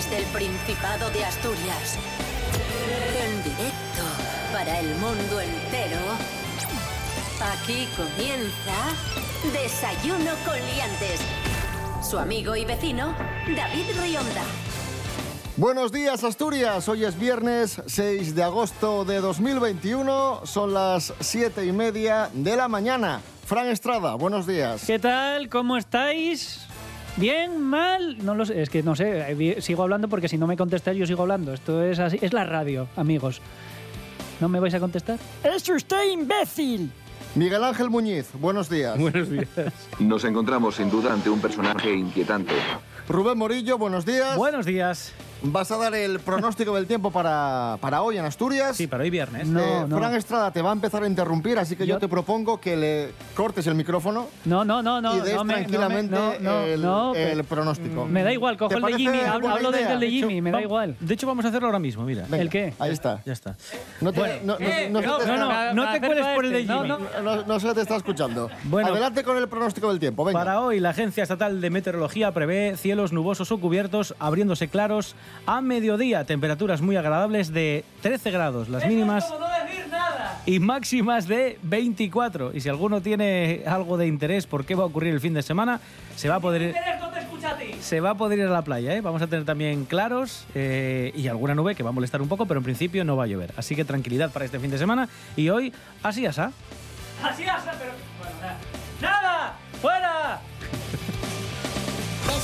Desde el Principado de Asturias. En directo para el mundo entero. Aquí comienza Desayuno con Liantes. Su amigo y vecino, David Rionda. Buenos días Asturias, hoy es viernes 6 de agosto de 2021, son las 7 y media de la mañana. Fran Estrada, buenos días. ¿Qué tal? ¿Cómo estáis? ¿Bien? ¿Mal? No lo sé, es que no sé, eh, sigo hablando porque si no me contestáis yo sigo hablando. Esto es así, es la radio, amigos. ¿No me vais a contestar? ¡Es usted imbécil! Miguel Ángel Muñiz, buenos días. Buenos días. Nos encontramos sin duda ante un personaje inquietante. Rubén Morillo, buenos días. Buenos días. ¿Vas a dar el pronóstico del tiempo para, para hoy en Asturias? Sí, para hoy viernes. No, Eh, no. Fran Estrada te va a empezar a interrumpir, así que yo, Yo- te propongo que le cortes el micrófono No, no, no, no. y des no me- no me- tranquilamente no, no, el, no, el pronóstico. Me da igual, cojo ¿Te el de Jimmy, hablo, buena hablo idea? desde el de Jimmy, me da igual. De hecho, vamos a hacerlo ahora mismo, mira. Venga, ¿El qué? Ahí está. Ya está. No te, Bueno, no, no- eh, no no, te no te cueles por el de no, Jimmy. no. no- no se te está escuchando. Bueno. Adelante con el pronóstico del tiempo, venga. Para hoy, la Agencia Estatal de Meteorología prevé cielos nubosos o cubiertos, abriéndose claros a mediodía, temperaturas muy agradables de 13 grados, las mínimas, y máximas de 24. Y si alguno tiene algo de interés por qué va a ocurrir el fin de semana, se va a poder... Se va a poder ir a la playa, ¿eh? Vamos a tener también claros eh, y alguna nube que va a molestar un poco, pero en principio no va a llover. Así que tranquilidad para este fin de semana. Y hoy, así asá. Así asa, pero. Bueno, nada. ¡Nada!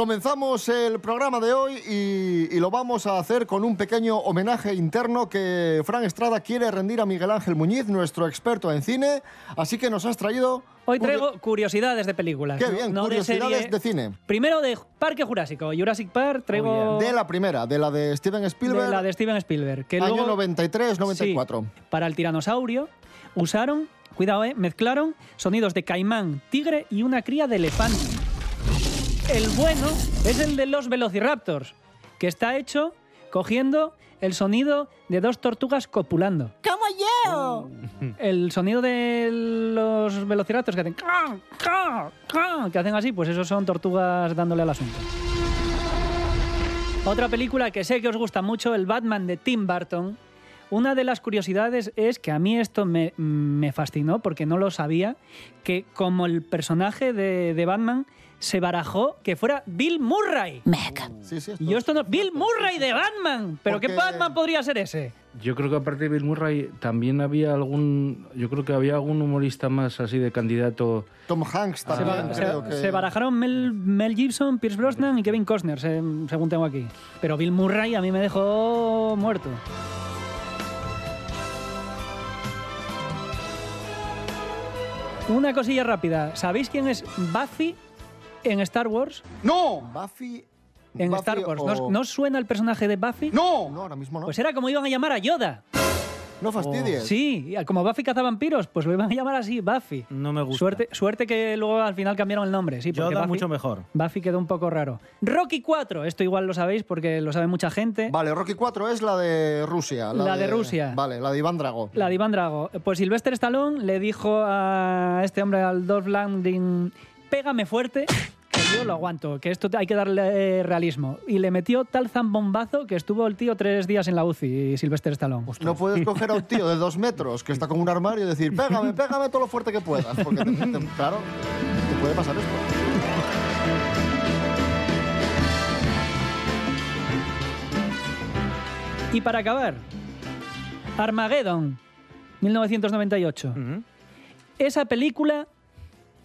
Comenzamos el programa de hoy y, y lo vamos a hacer con un pequeño homenaje interno que Fran Estrada quiere rendir a Miguel Ángel Muñiz, nuestro experto en cine. Así que nos has traído... Hoy traigo curiosidades de películas. Qué bien, no curiosidades serie. de cine. Primero de Parque Jurásico, Jurassic Park, traigo. De la primera, de la de Steven Spielberg, de la de Steven Spielberg. Que año luego, 93-94. Sí, para el tiranosaurio usaron, cuidado, eh, mezclaron sonidos de caimán, tigre y una cría de elefante. El bueno es el de los velociraptors, que está hecho cogiendo el sonido de dos tortugas copulando. ¡Como yo! El sonido de los velociraptors que hacen que hacen así, pues esos son tortugas dándole al asunto. Otra película que sé que os gusta mucho, el Batman de Tim Burton. Una de las curiosidades es que a mí esto me, me fascinó porque no lo sabía, que como el personaje de, de Batman se barajó que fuera Bill Murray. Sí, sí, esto Y yo es- esto no... Bill Murray de Batman. ¿Pero qué Batman podría ser ese? Yo creo que aparte de Bill Murray también había algún, yo creo que había algún humorista más así de candidato. Tom Hanks Se, también, ba- se- creo que... se barajaron Mel, Mel Gibson, Pierce Brosnan y Kevin Costner, se- según tengo aquí. Pero Bill Murray a mí me dejó muerto. Una cosilla rápida. ¿Sabéis quién es Buffy en Star Wars? ¡No! Buffy... En Buffy Star Wars. o- ¿No, os- no os suena el personaje de Buffy? ¡No! No, ahora mismo no. Pues era como iban a llamar a Yoda. no fastidies. Sí, como Buffy cazavampiros, pues lo iban a llamar así, Buffy. No me gusta. Suerte, suerte que luego al final cambiaron el nombre, sí. porque Yoda Buffy- mucho mejor. Buffy quedó un poco raro. Rocky 4, esto igual lo sabéis porque lo sabe mucha gente. Vale, Rocky 4 es la de Rusia. La de Rusia. Vale, la de Iván Drago. La de Iván Drago. Pues Sylvester Stallone le dijo a este hombre, al Dolph Lundgren, pégame fuerte, yo lo aguanto, que esto hay que darle eh, realismo. Y le metió tal zambombazo que estuvo el tío tres días en la UCI, Sylvester Stallone. No puedes coger a un tío de dos metros que está con un armario y decir, pégame, pégame todo lo fuerte que puedas. Porque, te- te- claro, te puede pasar esto. Y para acabar, Armageddon, 1998. Esa película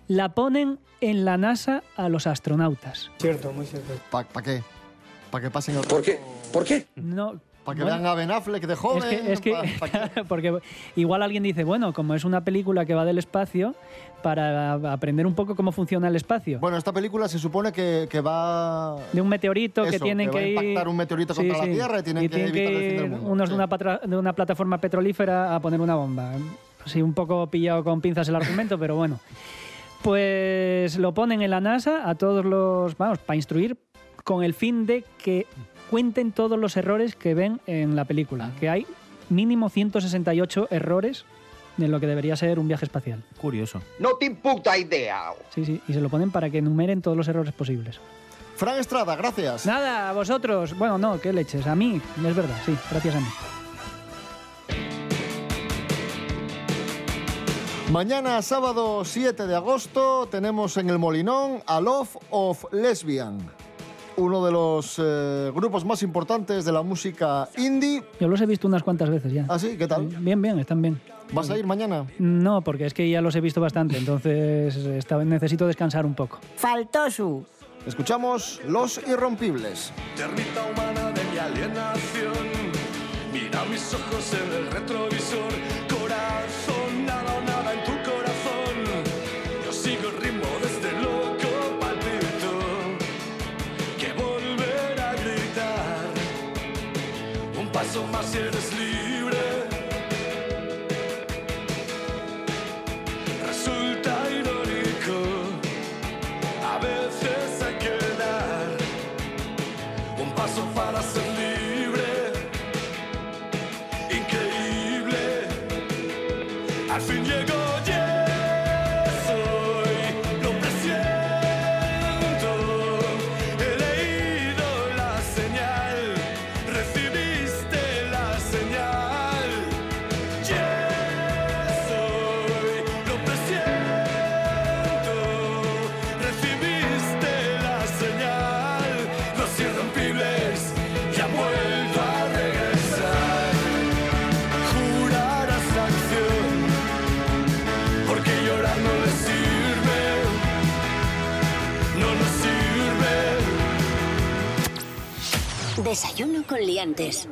la ponen en la NASA a los astronautas. ¿Para qué? ¿Para que pasen el ¿Por qué? ¿Por qué? No, Para que bueno, vean a Ben Affleck de joven. Es que, es que pa- pa' porque igual alguien dice, bueno, como es una película que va del espacio, para aprender un poco cómo funciona el espacio. Bueno, esta película se supone que, que va... de un meteorito que Eso, tienen que va a ir. impactar un meteorito contra la Tierra y tienen que evitar el fin del ir mundo, unos sí. de, una patra- de una plataforma petrolífera a poner una bomba. Sí, un poco pillado con pinzas el argumento, pero bueno. Pues lo ponen en la NASA a todos los. Vamos, para instruir con el fin de que cuenten todos los errores que ven en la película, que hay mínimo 168 errores en lo que debería ser un viaje espacial. Curioso. No te puta idea. Sí, sí, y se lo ponen para que enumeren todos los errores posibles. Fran Estrada, gracias. Nada, a vosotros. Bueno, no, qué leches. A mí, es verdad, sí, gracias a mí. Mañana, sábado 7 de agosto, tenemos en el Molinón a Love of Lesbian, uno de los eh, grupos más importantes de la música indie. Yo los he visto unas cuantas veces ya. ¿Ah, sí? ¿Qué tal? Bien, bien, están bien. ¿Vas a ir mañana? No, porque es que ya los he visto bastante, entonces esta- necesito descansar un poco. Faltó su. Escuchamos Los Irrompibles. Termita humana de mi alienación. Mira mis ojos en el retrovisor. Un paso para ser libre, Desayuno con liantes.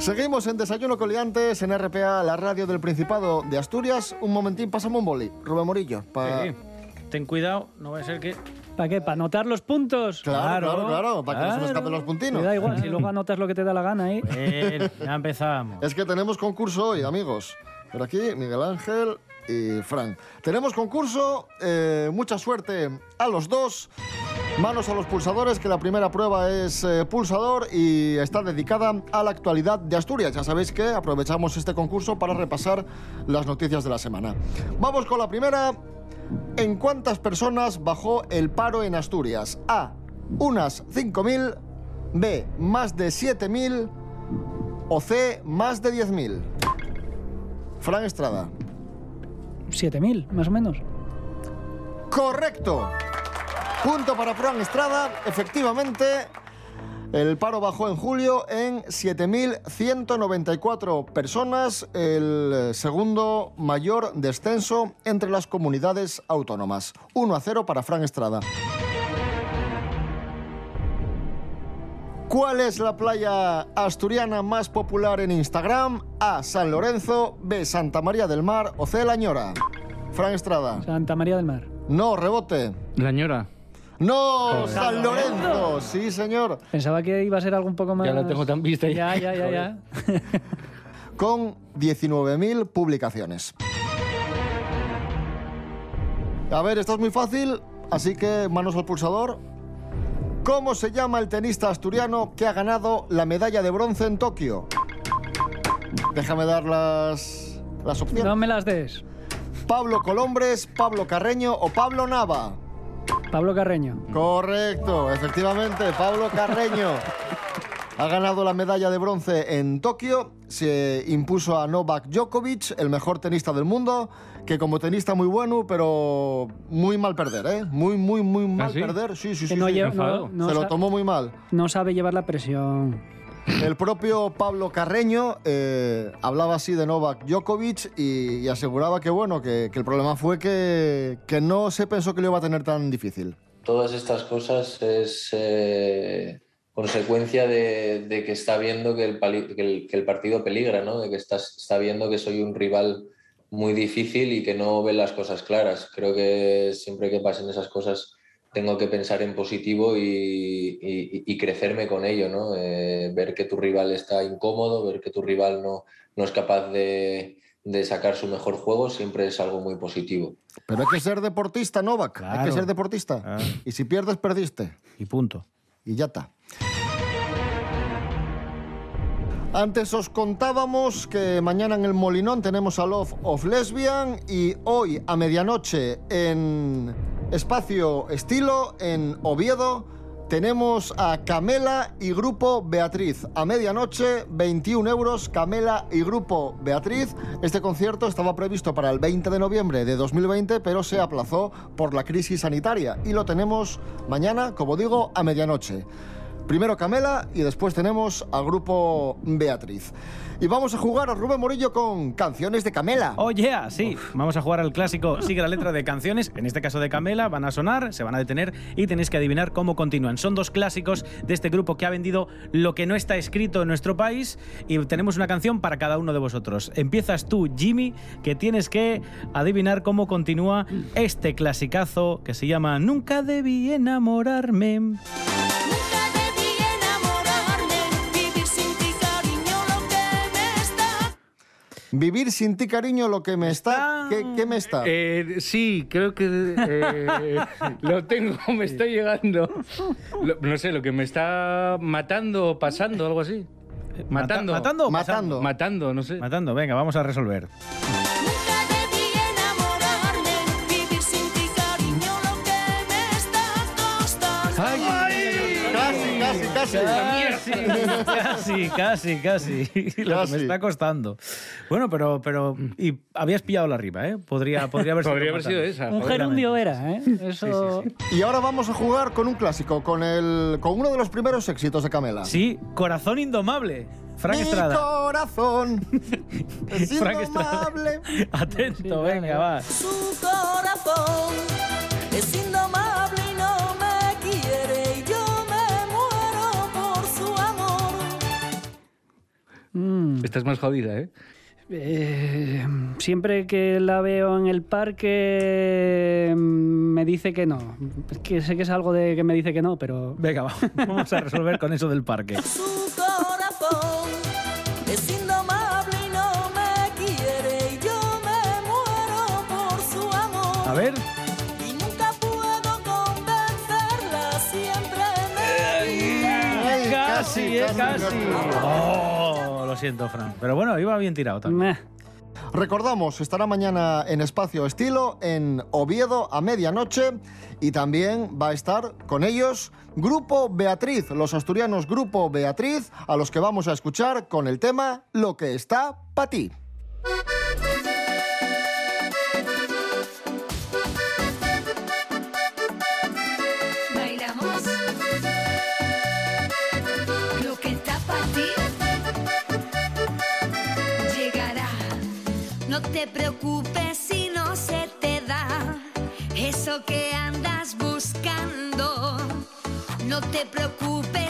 Seguimos en Desayuno Coliantes en RPA, la radio del Principado de Asturias. Un momentín, pasamos un boli. Rubén Morillo. pa- Sí. Ten cuidado, no va a ser que... ¿Para qué? ¿Para anotar los puntos? Claro, claro, claro, para que no se nos escapen los puntinos. Me da igual, si luego anotas lo que te da la gana, ¿eh? Ya empezamos. Es que tenemos concurso hoy, amigos. Por aquí, Miguel Ángel y Frank. Tenemos concurso, eh, mucha suerte a los dos. Manos a los pulsadores, que la primera prueba es eh, pulsador y está dedicada a la actualidad de Asturias. Ya sabéis que aprovechamos este concurso para repasar las noticias de la semana. Vamos con la primera. ¿En cuántas personas bajó el paro en Asturias? A. Unas 5.000. B. Más de 7.000. O C. Más de 10.000. Fran Estrada. 7.000, más o menos. Correcto. Punto para Fran Estrada. Efectivamente, el paro bajó en julio en 7.194 personas, el segundo mayor descenso entre las comunidades autónomas. 1 a 0 para Fran Estrada. ¿Cuál es la playa asturiana más popular en Instagram? A. San Lorenzo, B. Santa María del Mar o C. La Ñora. Fran Estrada. Santa María del Mar. No, rebote. La ñora. No, San Lorenzo. Sí, señor. Pensaba que iba a ser algo un poco más... Ya la tengo tan vista Ya, ya. ya, ya, ya. Con 19.000 publicaciones. A ver, esto es muy fácil, así que manos al pulsador. ¿Cómo se llama el tenista asturiano que ha ganado la medalla de bronce en Tokio? Déjame dar las, las opciones. No me las des. Pablo Colombres, Pablo Carreño o Pablo Nava. Pablo Carreño. Correcto, efectivamente, Pablo Carreño. Ha ganado la medalla de bronce en Tokio, se impuso a Novak Djokovic, el mejor tenista del mundo, que como tenista muy bueno, pero muy mal perder, ¿eh? Muy, muy, muy mal sí? perder. Sí, sí, Que sí. no sí. lleva- no- no se lo tomó muy mal. No sabe llevar la presión. El propio Pablo Carreño eh, hablaba así de Novak Djokovic y, y aseguraba que, bueno, que, que el problema fue que, que no se pensó que lo iba a tener tan difícil. Todas estas cosas es eh, consecuencia de, de que está viendo que el, que el- que el partido peligra, ¿no? de que está, está viendo que soy un rival muy difícil y que no ve las cosas claras. Creo que siempre que pasen esas cosas tengo que pensar en positivo y, y- y crecerme con ello, ¿no? Eh, ver que tu rival está incómodo, ver que tu rival no, no es capaz de, de sacar su mejor juego siempre es algo muy positivo. Pero hay que ser deportista, Novak. Hay que ser deportista. Ah. Y si pierdes, perdiste. Y punto. Y ya está. Antes os contábamos que mañana en el Molinón tenemos a Love of Lesbian y hoy a medianoche en Espacio Estilo, en Oviedo, tenemos a Camela y Grupo Beatriz. A medianoche, 21 euros, Camela y Grupo Beatriz. Este concierto estaba previsto para el 20 de noviembre de 2020, pero se aplazó por la crisis sanitaria. Y lo tenemos mañana, como digo, a medianoche. Primero Camela y después tenemos al grupo Beatriz. Y vamos a jugar a Rubén Morillo con canciones de Camela. Oh yeah, sí. Vamos a jugar al clásico Sigue la letra de canciones. En este caso de Camela, van a sonar, se van a detener y tenéis que adivinar cómo continúan. Son dos clásicos de este grupo que ha vendido lo que no está escrito en nuestro país y tenemos una canción para cada uno de vosotros. Empiezas tú, Jimmy, que tienes que adivinar cómo continúa este clasicazo que se llama Nunca debí enamorarme. Vivir sin ti, cariño, lo que me está... ¿Qué, qué me está? Eh, sí, creo que eh, lo tengo, me está llegando. Lo- no sé, lo que me está matando o pasando, algo así. Matando. ¿Matando o Matando. Matando, no sé. Matando, venga, vamos a resolver. Casi, casi, casi. Casi. Lo que me está costando. Bueno, pero, pero y habías pillado la riba, ¿eh? Podría, podría haber sido, Podría haber sido esa. Un gerundio era, ¿eh? Eso... Y ahora vamos a jugar con un clásico, con, el, con uno de los primeros éxitos de Camela. Sí, corazón indomable. Frank Mi Estrada. corazón es Frank Estrada. indomable. Atento, venga, va. Su corazón es indomable Mm. Esta es más jodida, ¿eh? Eh, siempre que la veo en el parque mm, me dice que no. Es que sé que es algo de que me dice que no, pero... Venga, va. Vamos a resolver con eso del parque. Su corazón es indomable y no me quiere y yo me muero por su amor. A ver. Y nunca puedo convencerla, siempre me Casi, eh, casi, casi. casi. Oh, lo siento, Frank. Pero bueno, iba bien tirado también. Meh. Recordamos, estará mañana en Espacio Estilo, en Oviedo, a medianoche. Y también va a estar con ellos Grupo Beatriz, los asturianos Grupo Beatriz, a los que vamos a escuchar con el tema Lo que está para ti. Eso que andas buscando. No te preocupes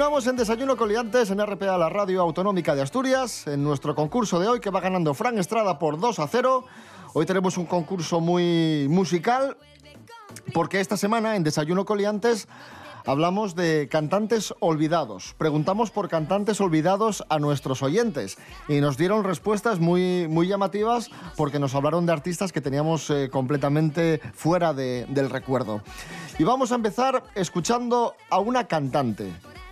Continuamos en Desayuno Coliantes en RPA, la radio autonómica de Asturias, en nuestro concurso de hoy que va ganando Fran Estrada por 2 a 0. Hoy tenemos un concurso muy musical porque esta semana en Desayuno Coliantes hablamos de cantantes olvidados. Preguntamos por cantantes olvidados a nuestros oyentes y nos dieron respuestas muy, muy llamativas porque nos hablaron de artistas que teníamos eh, completamente fuera de- del recuerdo. Y vamos a empezar escuchando a una cantante,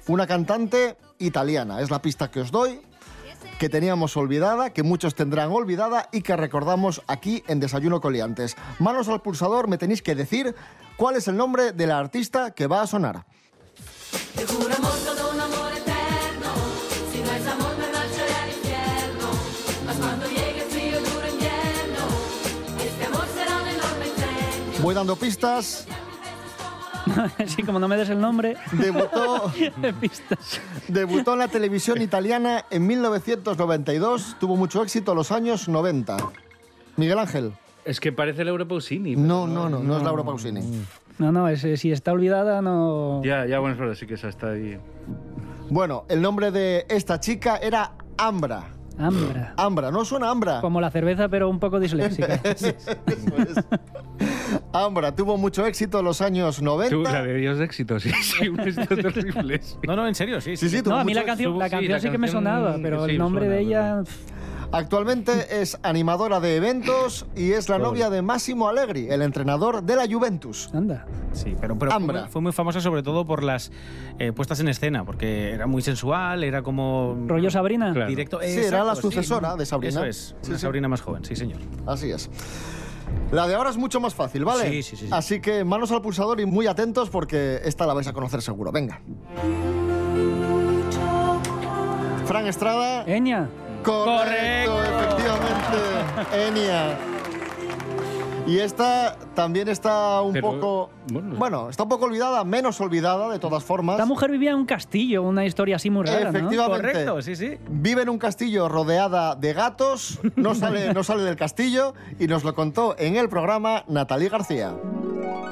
una cantante italiana, es la pista que os doy que teníamos olvidada, que muchos tendrán olvidada y que recordamos aquí en Desayuno Coliantes. Manos al pulsador, me tenéis que decir cuál es el nombre de la artista que va a sonar. Este. Voy dando pistas. sí, como no me des el nombre. Debutó, en la televisión italiana en 1992. Tuvo mucho éxito en los años 90. Miguel Ángel. Es que parece Laura Pausini. No, no, no, no es Laura Pausini. No, no, ese- si está olvidada, no. Ya, ya, bueno, es verdad, sí que esa está ahí. Bueno, el nombre de esta chica era Ambra. Ambra. Ambra, ¿no suena Ambra? Como la cerveza, pero un poco disléxica. Ambra tuvo mucho éxito en los años 90. Tú, la de Dios de éxito, sí, sí, un éxito terrible. sí. No, no, en serio, sí. Sí, sí, tuvo No, a mí la canción, la Sí, canción la sí que me canción, sonaba, pero sí, el nombre suena, de ella. Actualmente es animadora de eventos y es la novia de Massimo Allegri, el entrenador de la Juventus. Anda. Sí, pero, pero fue, Ambra. muy- fue muy famosa sobre todo por las eh, puestas en escena, porque era muy sensual, era como... ¿Rollo Sabrina? Claro. Directo. Sí, era la Exacto, sucesora de Sabrina. Eso es, Sí, una sí. Sabrina más joven, sí, señor. Así es. La de ahora es mucho más fácil, ¿vale? Sí, sí, sí, sí. Así que manos al pulsador y muy atentos porque esta la vais a conocer seguro. Venga. Fran Estrada. Eña. Correcto, efectivamente. Enia. Y esta también está un Pero, poco. bueno. Bueno, está un poco olvidada, menos olvidada de todas formas. La mujer vivía en un castillo, una historia así muy rara, ¿no? Efectivamente. Correcto, sí, sí. Vive en un castillo rodeada de gatos, no sale, no sale del castillo y nos lo contó en el programa Natalie García.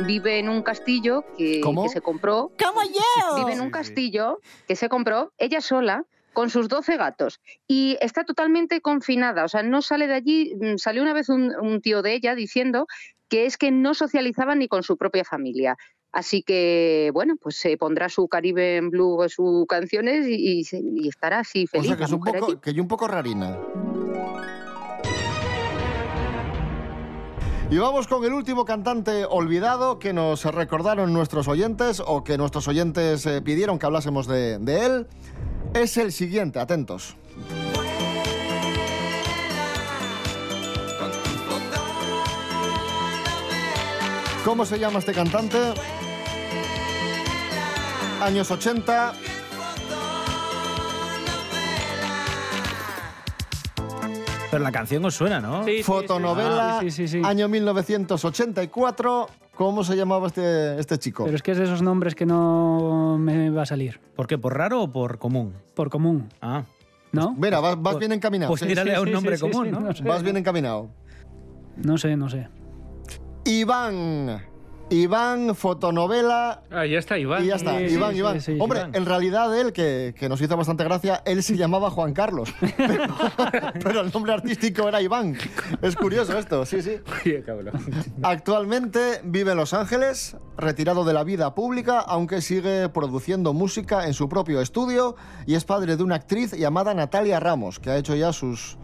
vive en un castillo que, ¿Cómo? que se compró. ¡Como yo! Vive en un castillo que se compró ella sola con sus 12 gatos y está totalmente confinada, o sea, no sale de allí. Mm, Salió una vez un, un tío de ella diciendo que es que no socializaba ni con su propia familia. Así que, bueno, pues se pondrá su Caribe en Blue, sus canciones y, y estará así O feliz. sea que es un allí. poco, que yo un poco rarina. Y vamos con el último cantante olvidado que nos recordaron nuestros oyentes o que nuestros oyentes eh, pidieron que hablásemos de, de él. Es el siguiente, atentos. ¿Cómo se llama este cantante? Años 80. Pero la canción os suena, ¿no? Fotonovela, Ah, sí, sí, sí. año 1984. ¿Cómo se llamaba este, este chico? Pero es que es de esos nombres que no me va a salir. ¿Por qué? ¿Por raro o por común? Por común. Ah. ¿No? Mira, vas, vas bien encaminado. Pues sí. tírale a un sí, nombre sí, común, sí, ¿no? no sé. Vas bien encaminado. No sé, no sé. Iván. Iván, fotonovela. Ah, ya está, Iván. Y ya está, Sí, Iván, sí, Iván. sí, sí, Hombre, Iván. en realidad él, que, que nos hizo bastante gracia, él se llamaba Juan Carlos. Pero, pero el nombre artístico era Iván. Es curioso esto, sí, sí. Oye, cabrón. Actualmente vive en Los Ángeles, retirado de la vida pública, aunque sigue produciendo música en su propio estudio y es padre de una actriz llamada Natalia Ramos, que ha hecho ya sus,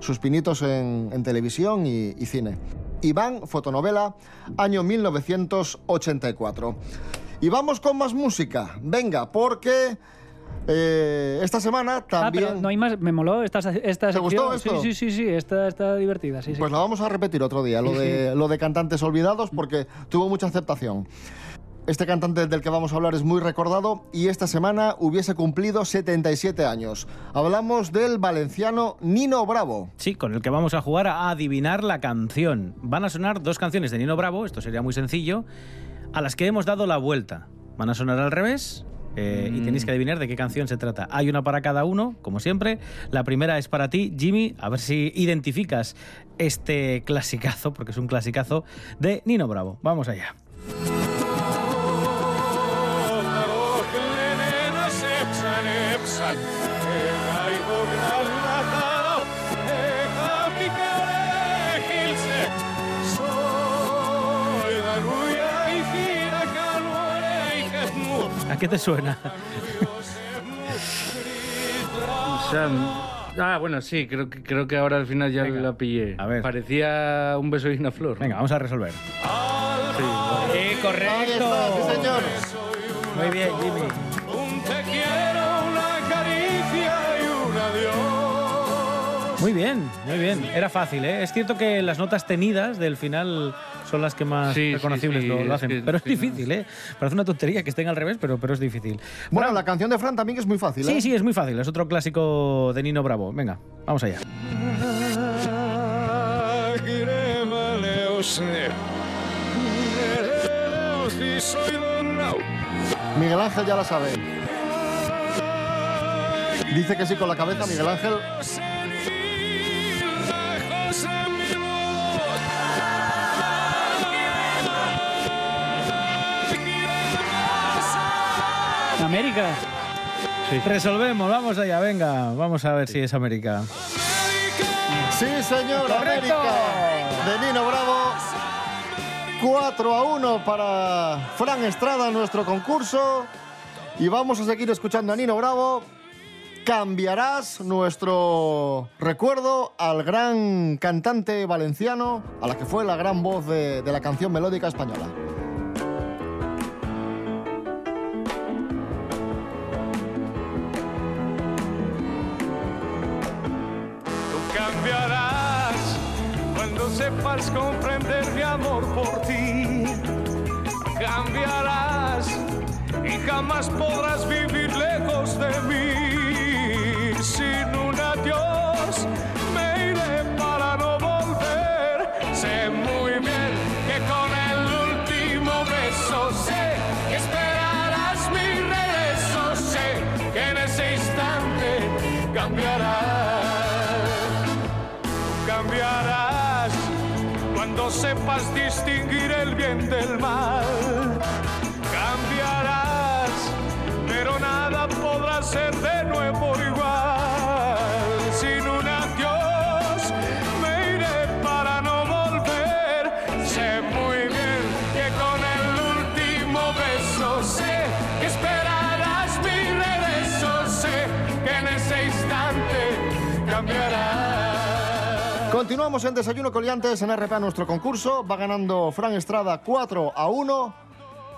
sus pinitos en, en televisión y, y cine. Iván, fotonovela, año 1984. Y vamos con más música. Venga, porque eh, esta semana Ah, también... pero no hay más. Me moló esta, esta ¿Te gustó esto? Sí, sí, sí, sí. Esta está divertida. Sí, sí. Pues la vamos a repetir otro día, lo Sí, de, lo de cantantes olvidados, porque tuvo mucha aceptación. Este cantante del que vamos a hablar es muy recordado y esta semana hubiese cumplido 77 años. Hablamos del valenciano Nino Bravo. Sí, con el que vamos a jugar a adivinar la canción. Van a sonar dos canciones de Nino Bravo, esto sería muy sencillo, a las que hemos dado la vuelta. Van a sonar al revés. eh, Y tenéis que adivinar de qué canción se trata. Hay una para cada uno, como siempre. La primera es para ti, Jimmy. A ver si identificas este clasicazo, porque es un clasicazo, de Nino Bravo. Vamos allá. ¿A qué te suena? Sam. Ah, bueno, sí, creo que, creo que ahora al final ya la pillé. A ver. Parecía un beso y una flor. Venga, vamos a resolver. Sí. ¡Eh, Ahí correcto! está, sí, señor. Muy bien, Jimmy. Muy bien, muy bien. Era fácil, ¿eh? Es cierto que las notas tenidas del final son las que más Sí, reconocibles sí, lo, lo es hacen. que pero es sí, difícil, ¿eh? Parece una tontería que estén al revés, pero, pero es difícil. Bueno, la canción de Fran también es muy fácil, ¿eh? Sí, sí, es muy fácil. Es otro clásico de Nino Bravo. Venga, vamos allá. Miguel Ángel ya la sabe. Dice que sí con la cabeza, Miguel Ángel. América. Resolvemos, vamos allá, venga. Vamos a ver si es América. Sí, señor, ¡Correcto! América. De Nino Bravo. 4 a 1 para Fran Estrada, nuestro concurso. Y vamos a seguir escuchando a Nino Bravo. Cambiarás nuestro recuerdo al gran cantante valenciano, a la que fue la gran voz de, de la canción melódica española. Tú cambiarás cuando sepas comprender mi amor por ti. Cambiarás y jamás podrás vivir lejos de mí. Sepas distinguir el bien del mal. Continuamos en Desayuno Coliantes en RPA, nuestro concurso. Va ganando Fran Estrada 4 a 1.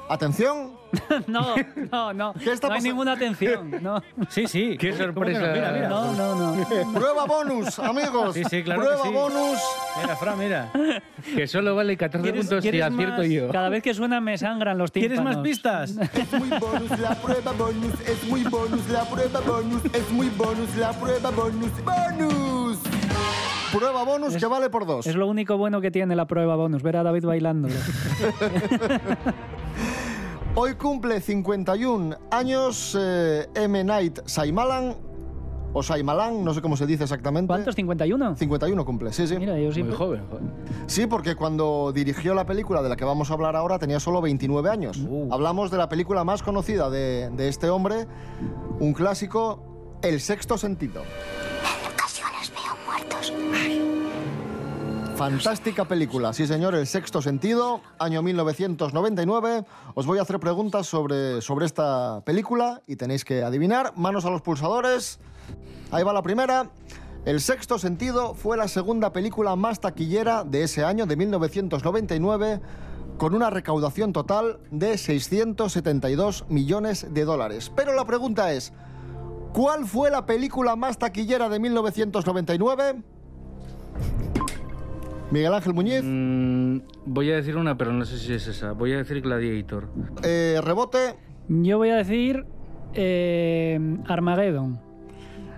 Atención. No, no, no. ¿Qué está no hay ninguna atención. No. Sí, sí. Qué sorpresa. Mira, mira. No, no, no. Prueba bonus, amigos. Sí, sí, claro Prueba que sí. bonus. Mira, Fran, mira. Que solo vale 14 puntos si acierto más? yo. Cada vez que suena me sangran los tímpanos. ¿Quieres más pistas? Es muy bonus la prueba bonus, es muy bonus la prueba bonus, es muy bonus la prueba bonus. ¡Bonus! Prueba bonus que vale por dos. Es lo único bueno que tiene la prueba bonus, ver a David bailándolo. Hoy cumple 51 años eh, M. Night Shyamalan, o Shyamalan, no sé cómo se dice exactamente. ¿Cuántos? ¿51? 51 cumple, sí, sí. Mira, yo Muy siempre... joven. joder. Sí, porque cuando dirigió la película de la que vamos a hablar ahora tenía solo 29 años. Hablamos de la película más conocida de, de este hombre, un clásico, El sexto sentido. Fantástica película, sí señor, El sexto sentido, año 1999. Os voy a hacer preguntas sobre, sobre esta película y tenéis que adivinar. Manos a los pulsadores. Ahí va la primera. El sexto sentido fue la segunda película más taquillera de ese año, de 1999, con una recaudación total de 672 millones de dólares. Pero la pregunta es, ¿cuál fue la película más taquillera de 1999? Miguel Ángel Muñiz, Mm, voy a decir una, pero no sé si es esa. Voy a decir Gladiator. eh, rebote. Yo voy a decir eh, Armageddon.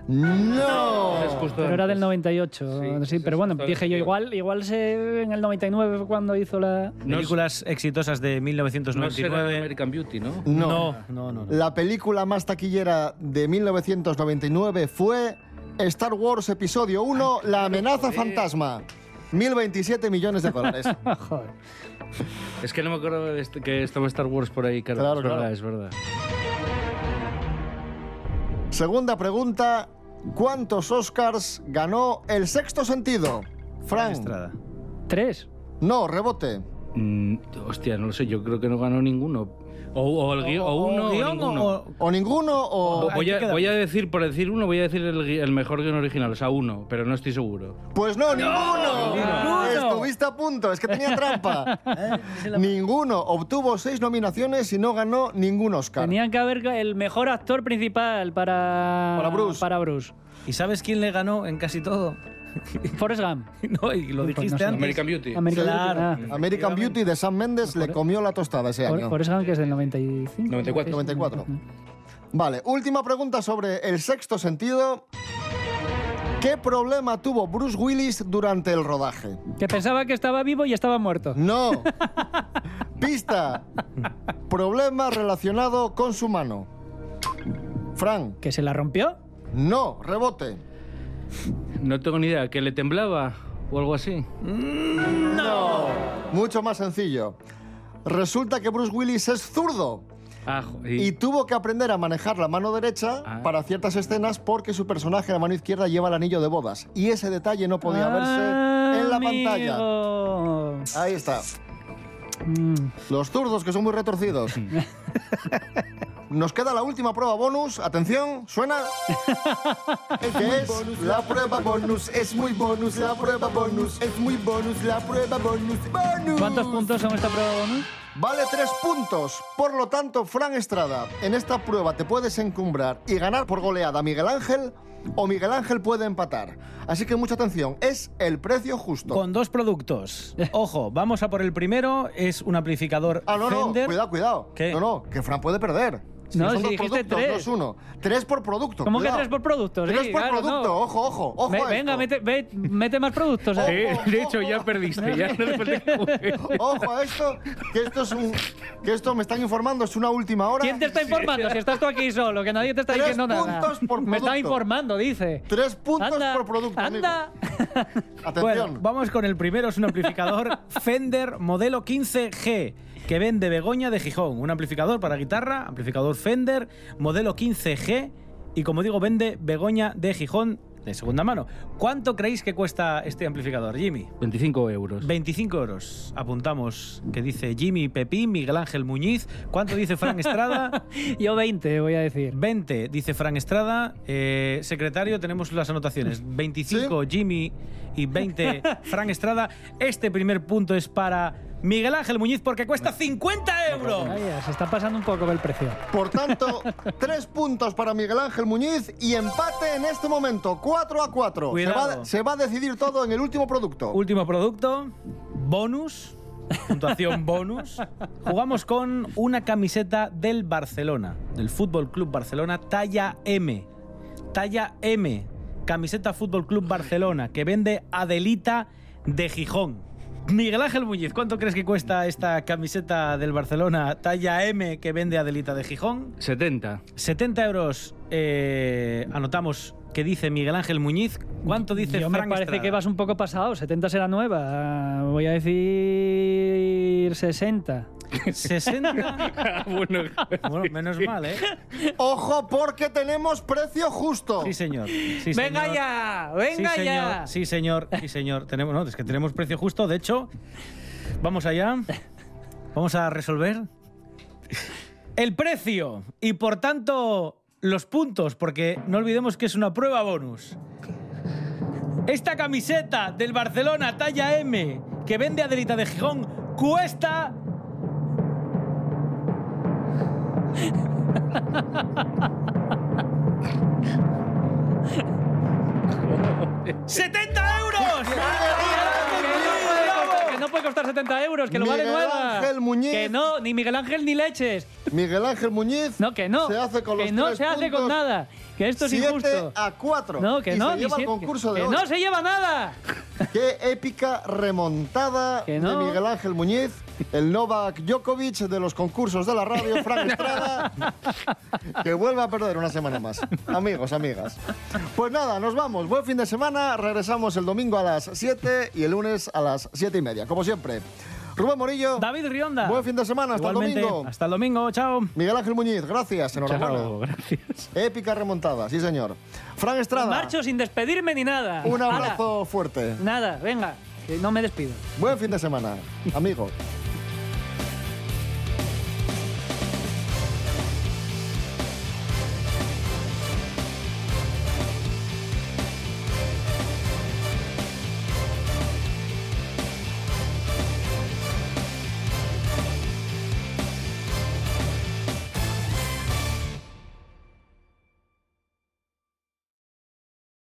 No. Pero era del antes. 98. Sí, Sí, pero bueno, dije yo igual, igual se, en el 99 fue cuando hizo la... No Películas exitosas de No será 1999. American Beauty, ¿no? No. No, no, no. no. La película más taquillera de 1999 fue Star Wars Episodio 1, La amenaza fantasma. 1027 millones de dólares. Joder. Es que no me acuerdo de este- que estaba Star Wars por ahí, claro. Claro, es verdad, claro. es verdad. Segunda pregunta. ¿Cuántos Oscars ganó El Sexto Sentido? Frank. Estrada. ¿Tres? No, rebote. Mm, hostia, no lo sé, yo creo que no ganó ninguno. O, o el guion, o, uno o, ninguno. o- O ninguno o... voy, ¿qué a, voy a decir, por decir uno, voy a decir el, el mejor guion original, o sea, uno, pero no estoy seguro. Pues no, ninguno. ninguno. Estuviste a punto, es que tenía trampa. ninguno. Obtuvo seis nominaciones y no ganó ningún Oscar. Tenían que haber el mejor actor principal para... Para Bruce. Para Bruce. ¿Y sabes quién le ganó en casi todo? Forrest Gump. No, y lo Pues no dijiste antes. American Beauty. American Claro. Beauty, ah. American Beauty de Sam Mendes le comió la tostada ese año. Forrest Gump, que es del 95. 94. 94. Vale, última pregunta sobre el sexto sentido. ¿Qué problema tuvo Bruce Willis durante el rodaje? Que pensaba que estaba vivo y estaba muerto. No. Pista. Problema relacionado con su mano. Fran. ¿Que se la rompió? No, rebote. No tengo ni idea, que le temblaba o algo así. No. Mucho más sencillo. Resulta que Bruce Willis es zurdo. Ah, Y y, tuvo que aprender a manejar la mano derecha Ah. para ciertas escenas porque su personaje, la mano izquierda, lleva el anillo de bodas. Y ese detalle no podía verse en la pantalla. Ahí está. Mm. Los zurdos que son muy retorcidos. Nos queda la última prueba bonus. Atención, ¿suena? que es la prueba bonus. Es muy bonus la prueba bonus. Es muy bonus la prueba bonus. ¡Bonus! ¿Cuántos puntos son esta prueba bonus? Vale tres puntos. Por lo tanto, Fran Estrada, en esta prueba te puedes encumbrar y ganar por goleada a Miguel Ángel o Miguel Ángel puede empatar. Así que mucha atención, es el precio justo. Con dos productos. Ojo, vamos a por el primero. Es un amplificador Ah, no, no, cuidado, cuidado. ¿Qué? No, no, que Fran puede perder. No, son si dos dijiste productos, tres. no es uno. Tres por producto. ¿Cómo que tres por producto? Sí, Tres por claro, producto, no. ojo, ojo, ojo. Ve- a venga, esto. mete, ve- mete más productos. Ojo, eh. Eh, de hecho, ya perdiste. Ya no le falta que juegue. Ojo a esto, que esto es un. Que esto me están informando, es una última hora. ¿Quién te está informando? Si estás tú aquí solo, que nadie te está Tres diciendo nada. puntos por Me está producto. informando, dice. Tres puntos Anda, por producto, amigo. anda. Atención. Bueno, vamos con el primero. Es un amplificador Fender modelo 15G que vende Begoña de Gijón. Un amplificador para guitarra, amplificador Fender modelo 15G y como digo, vende Begoña de Gijón de segunda mano. ¿Cuánto creéis que cuesta este amplificador, Jimmy? 25 euros. 25 euros. Apuntamos que dice Jimmy Pepín, Miguel Ángel Muñiz. ¿Cuánto dice Fran Estrada? Yo 20, voy a decir. 20, dice Fran Estrada. Eh, secretario, tenemos las anotaciones. 25 Jimmy y 20 Fran Estrada. Este primer punto es para Miguel Ángel Muñiz porque cuesta 50 euros. Se está pasando un poco el precio. Por tanto, tres puntos para Miguel Ángel Muñiz y empate en este momento, 4 a 4. Se va, se va a decidir todo en el último producto. Último producto, bonus, puntuación bonus. Jugamos con una camiseta del Barcelona, del Fútbol Club Barcelona, talla M. Talla M. Camiseta Fútbol Club Barcelona, que vende Adelita de Gijón. Miguel Ángel Muñiz, ¿cuánto crees que cuesta esta camiseta del Barcelona, talla M, que vende Adelita de Gijón? 70. 70 euros. eh, anotamos que dice Miguel Ángel Muñiz. ¿Cuánto dice Yo Fran me parece Estrada? que vas un poco pasado. 70 será nueva. Voy a decir 60. 60. bueno, Bueno, menos mal, ¿eh? Ojo porque tenemos precio justo. Sí, señor. Sí, ¡Venga señor. ya! Sí, ¡Venga señor. ya! Sí, señor. Sí, señor. Tenemos, no, es que tenemos precio justo. De hecho, vamos allá. Vamos a resolver el precio y, por tanto, los puntos, porque no olvidemos que es una prueba bonus. Esta camiseta del Barcelona talla M que vende Adelita de Gijón cuesta ¡70 euros! Costar 70 euros, que lo vale Miguel nueva. Ángel Muñiz. Que no, ni Miguel Ángel ni leches. Miguel Ángel Muñiz No, que no. se hace con que los no tres se hace con puntos. nada. Que esto es injusto. a 4. No, que y no. Se lleva el concurso de que hoy. no se lleva nada. Qué épica remontada Que no. de Miguel Ángel Muñiz, el Novak Djokovic de los concursos de la radio, Frank Estrada, que vuelve a perder una semana más. Amigos, amigas. Pues nada, nos vamos. Buen fin de semana. Regresamos el domingo a las 7 y el lunes a las 7 y media, como siempre. Rubén Morillo. David Rionda. Buen fin de semana. Hasta Igualmente, el domingo. Hasta el domingo, chao. Miguel Ángel Muñiz, gracias. Enhorabuena. Chao, gracias. Épica remontada, sí señor. Frank Estrada, Marcho sin despedirme ni nada. un abrazo fuerte. Nada, venga. no me despido. Buen fin de semana, amigo.